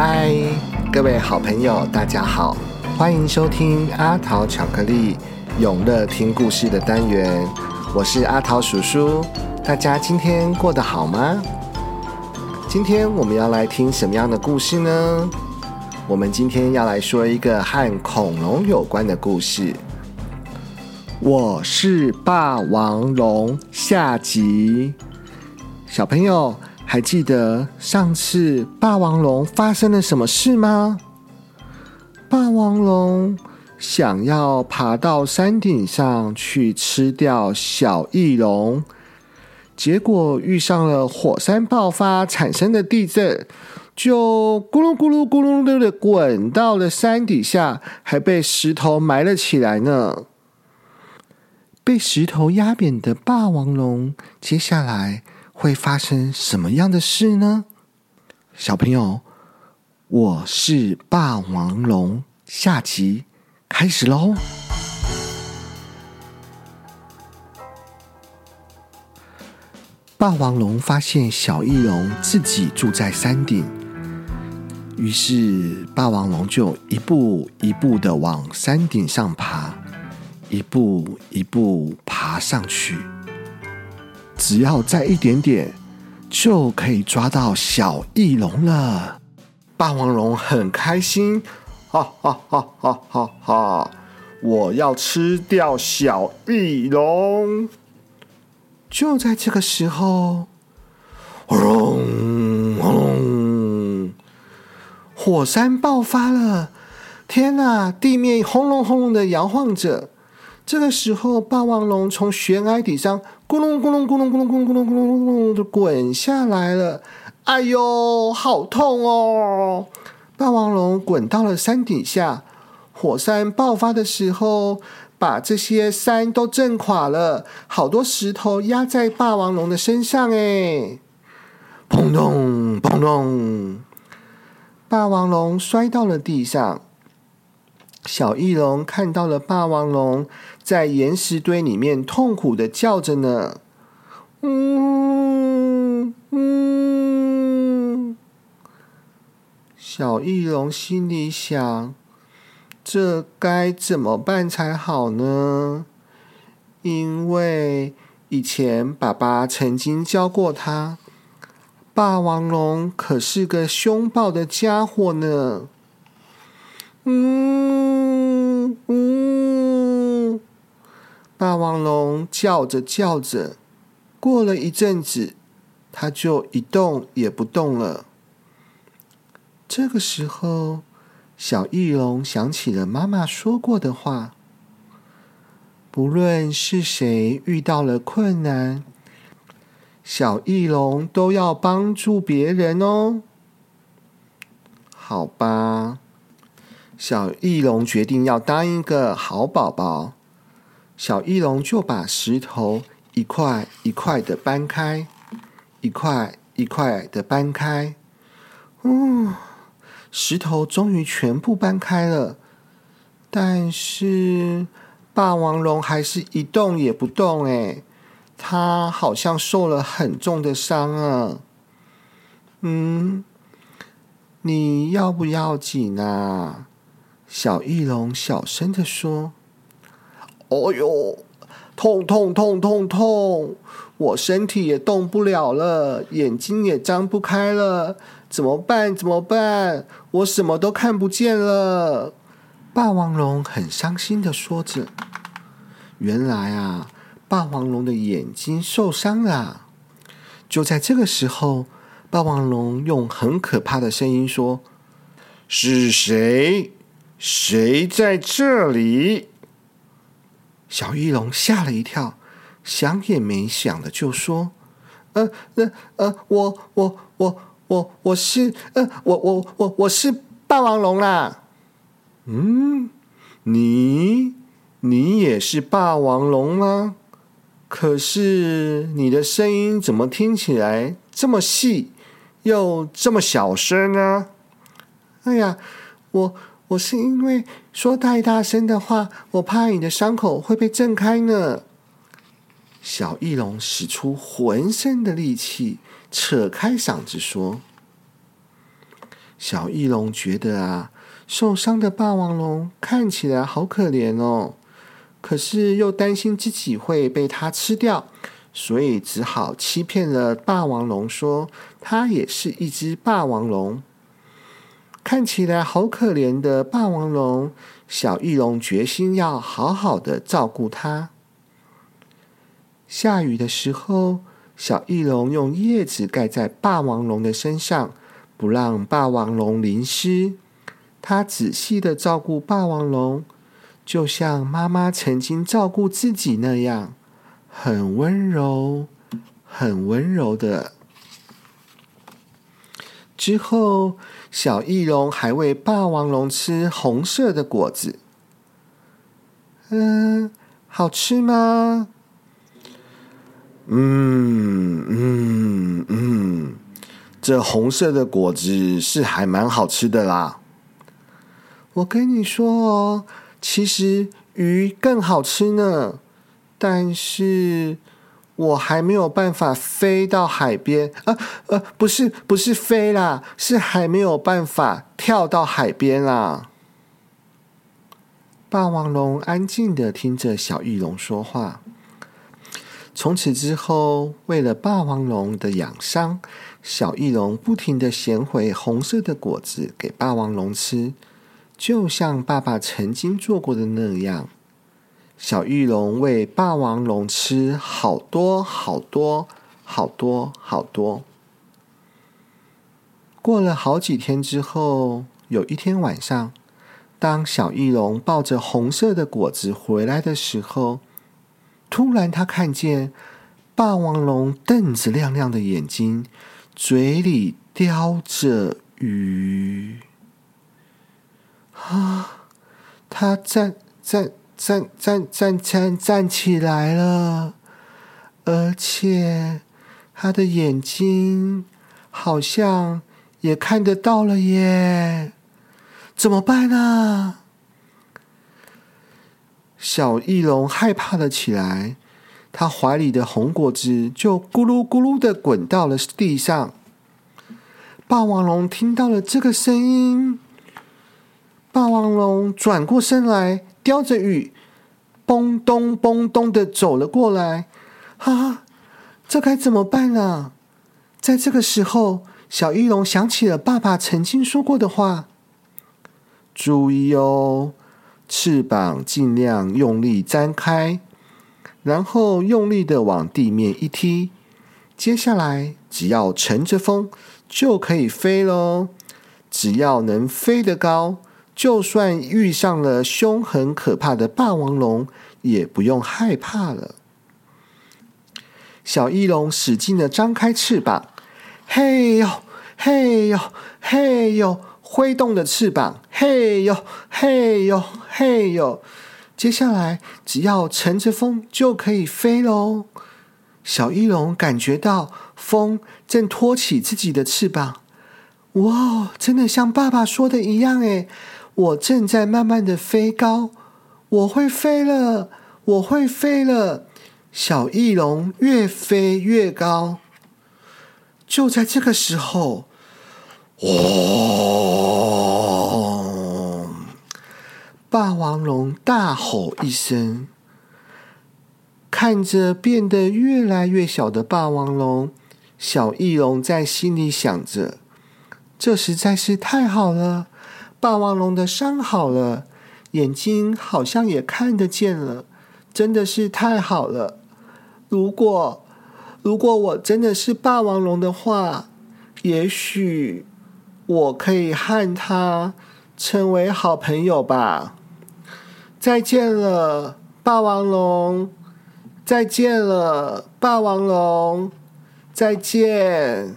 嗨，各位好朋友，大家好，欢迎收听阿桃巧克力永乐听故事的单元，我是阿桃叔叔。大家今天过得好吗？今天我们要来听什么样的故事呢？我们今天要来说一个和恐龙有关的故事。我是霸王龙下集，小朋友。还记得上次霸王龙发生了什么事吗？霸王龙想要爬到山顶上去吃掉小翼龙，结果遇上了火山爆发产生的地震，就咕噜咕噜咕噜噜的滚到了山底下，还被石头埋了起来呢。被石头压扁的霸王龙，接下来。会发生什么样的事呢？小朋友，我是霸王龙，下集开始喽！霸王龙发现小翼龙自己住在山顶，于是霸王龙就一步一步的往山顶上爬，一步一步爬上去。只要再一点点，就可以抓到小翼龙了。霸王龙很开心，哈哈哈哈哈哈！我要吃掉小翼龙。就在这个时候，轰轰！火山爆发了！天哪，地面轰隆轰隆的摇晃着。这个时候，霸王龙从悬崖底上咕隆咕隆咕隆咕隆咕隆咕隆咕隆咕隆的滚下来了。哎呦，好痛哦！霸王龙滚到了山底下，火山爆发的时候，把这些山都震垮了，好多石头压在霸王龙的身上。哎，砰咚砰咚，霸王龙摔到了地上。小翼龙看到了霸王龙在岩石堆里面痛苦的叫着呢，嗯嗯。小翼龙心里想：这该怎么办才好呢？因为以前爸爸曾经教过他，霸王龙可是个凶暴的家伙呢。嗯霸王龙叫着叫着，过了一阵子，它就一动也不动了。这个时候，小翼龙想起了妈妈说过的话：不论是谁遇到了困难，小翼龙都要帮助别人哦。好吧。小翼龙决定要当一个好宝宝，小翼龙就把石头一块一块的搬开，一块一块的搬开。哦，石头终于全部搬开了，但是霸王龙还是一动也不动。哎，它好像受了很重的伤啊。嗯，你要不要紧啊？小翼龙小声的说：“哦哟，痛痛痛痛痛！我身体也动不了了，眼睛也张不开了，怎么办？怎么办？我什么都看不见了。”霸王龙很伤心的说着：“原来啊，霸王龙的眼睛受伤了。”就在这个时候，霸王龙用很可怕的声音说：“是谁？”谁在这里？小翼龙吓了一跳，想也没想的就说：“呃，呃，呃，我，我，我，我，我是，呃，我，我，我，我是霸王龙啦。”嗯，你，你也是霸王龙吗？可是你的声音怎么听起来这么细，又这么小声呢？哎呀，我。我是因为说太大声的话，我怕你的伤口会被震开呢。小翼龙使出浑身的力气，扯开嗓子说：“小翼龙觉得啊，受伤的霸王龙看起来好可怜哦，可是又担心自己会被它吃掉，所以只好欺骗了霸王龙，说它也是一只霸王龙。看起来好可怜的霸王龙，小翼龙决心要好好的照顾它。下雨的时候，小翼龙用叶子盖在霸王龙的身上。不让霸王龙淋湿，他仔细的照顾霸王龙，就像妈妈曾经照顾自己那样，很温柔，很温柔的。之后，小翼龙还喂霸王龙吃红色的果子。嗯，好吃吗？嗯嗯嗯。这红色的果子是还蛮好吃的啦。我跟你说哦，其实鱼更好吃呢。但是我还没有办法飞到海边啊！呃，不是，不是飞啦，是还没有办法跳到海边啦。霸王龙安静的听着小翼龙说话。从此之后，为了霸王龙的养伤。小翼龙不停的衔回红色的果子给霸王龙吃，就像爸爸曾经做过的那样。小翼龙喂霸王龙吃好多好多好多好多。过了好几天之后，有一天晚上，当小翼龙抱着红色的果子回来的时候，突然他看见霸王龙瞪着亮亮的眼睛。嘴里叼着鱼啊！他站站站站站站站起来了，而且他的眼睛好像也看得到了耶！怎么办呢？小翼龙害怕了起来。他怀里的红果子就咕噜咕噜的滚到了地上。霸王龙听到了这个声音，霸王龙转过身来，叼着雨，嘣咚嘣咚的走了过来。啊，这该怎么办呢？在这个时候，小翼龙想起了爸爸曾经说过的话：“注意哦，翅膀尽量用力张开。”然后用力的往地面一踢，接下来只要乘着风就可以飞喽。只要能飞得高，就算遇上了凶狠可怕的霸王龙，也不用害怕了。小翼龙使劲的张开翅膀，嘿呦嘿呦嘿呦，挥动的翅膀，嘿呦嘿呦嘿呦。接下来，只要乘着风就可以飞喽。小翼龙感觉到风正托起自己的翅膀，哇，真的像爸爸说的一样诶，我正在慢慢的飞高，我会飞了，我会飞了。小翼龙越飞越高，就在这个时候，哇！霸王龙大吼一声，看着变得越来越小的霸王龙，小翼龙在心里想着：“这实在是太好了！霸王龙的伤好了，眼睛好像也看得见了，真的是太好了！如果如果我真的是霸王龙的话，也许我可以和他成为好朋友吧。”再见了，霸王龙！再见了，霸王龙！再见！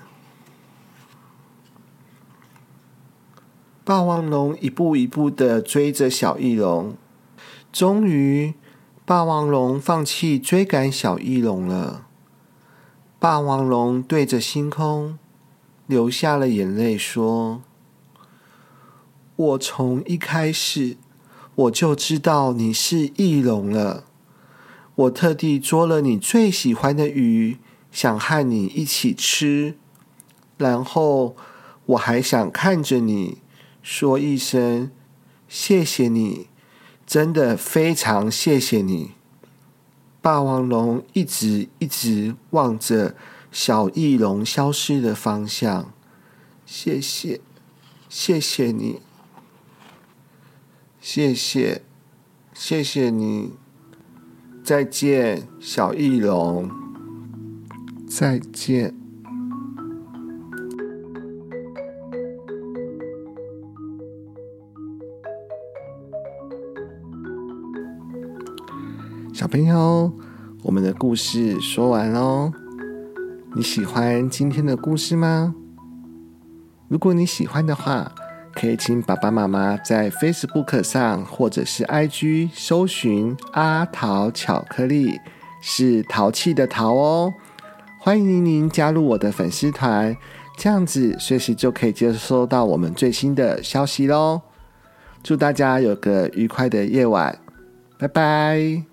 霸王龙一步一步的追着小翼龙，终于，霸王龙放弃追赶小翼龙了。霸王龙对着星空流下了眼泪，说：“我从一开始。”我就知道你是翼龙了。我特地捉了你最喜欢的鱼，想和你一起吃。然后我还想看着你，说一声谢谢你，真的非常谢谢你。霸王龙一直一直望着小翼龙消失的方向，谢谢，谢谢你，谢谢，谢谢你，再见，小翼龙，再见。朋友，我们的故事说完喽。你喜欢今天的故事吗？如果你喜欢的话，可以请爸爸妈妈在 Facebook 上或者是 IG 搜寻“阿桃巧克力”，是淘气的淘哦。欢迎您加入我的粉丝团，这样子随时就可以接收到我们最新的消息喽。祝大家有个愉快的夜晚，拜拜。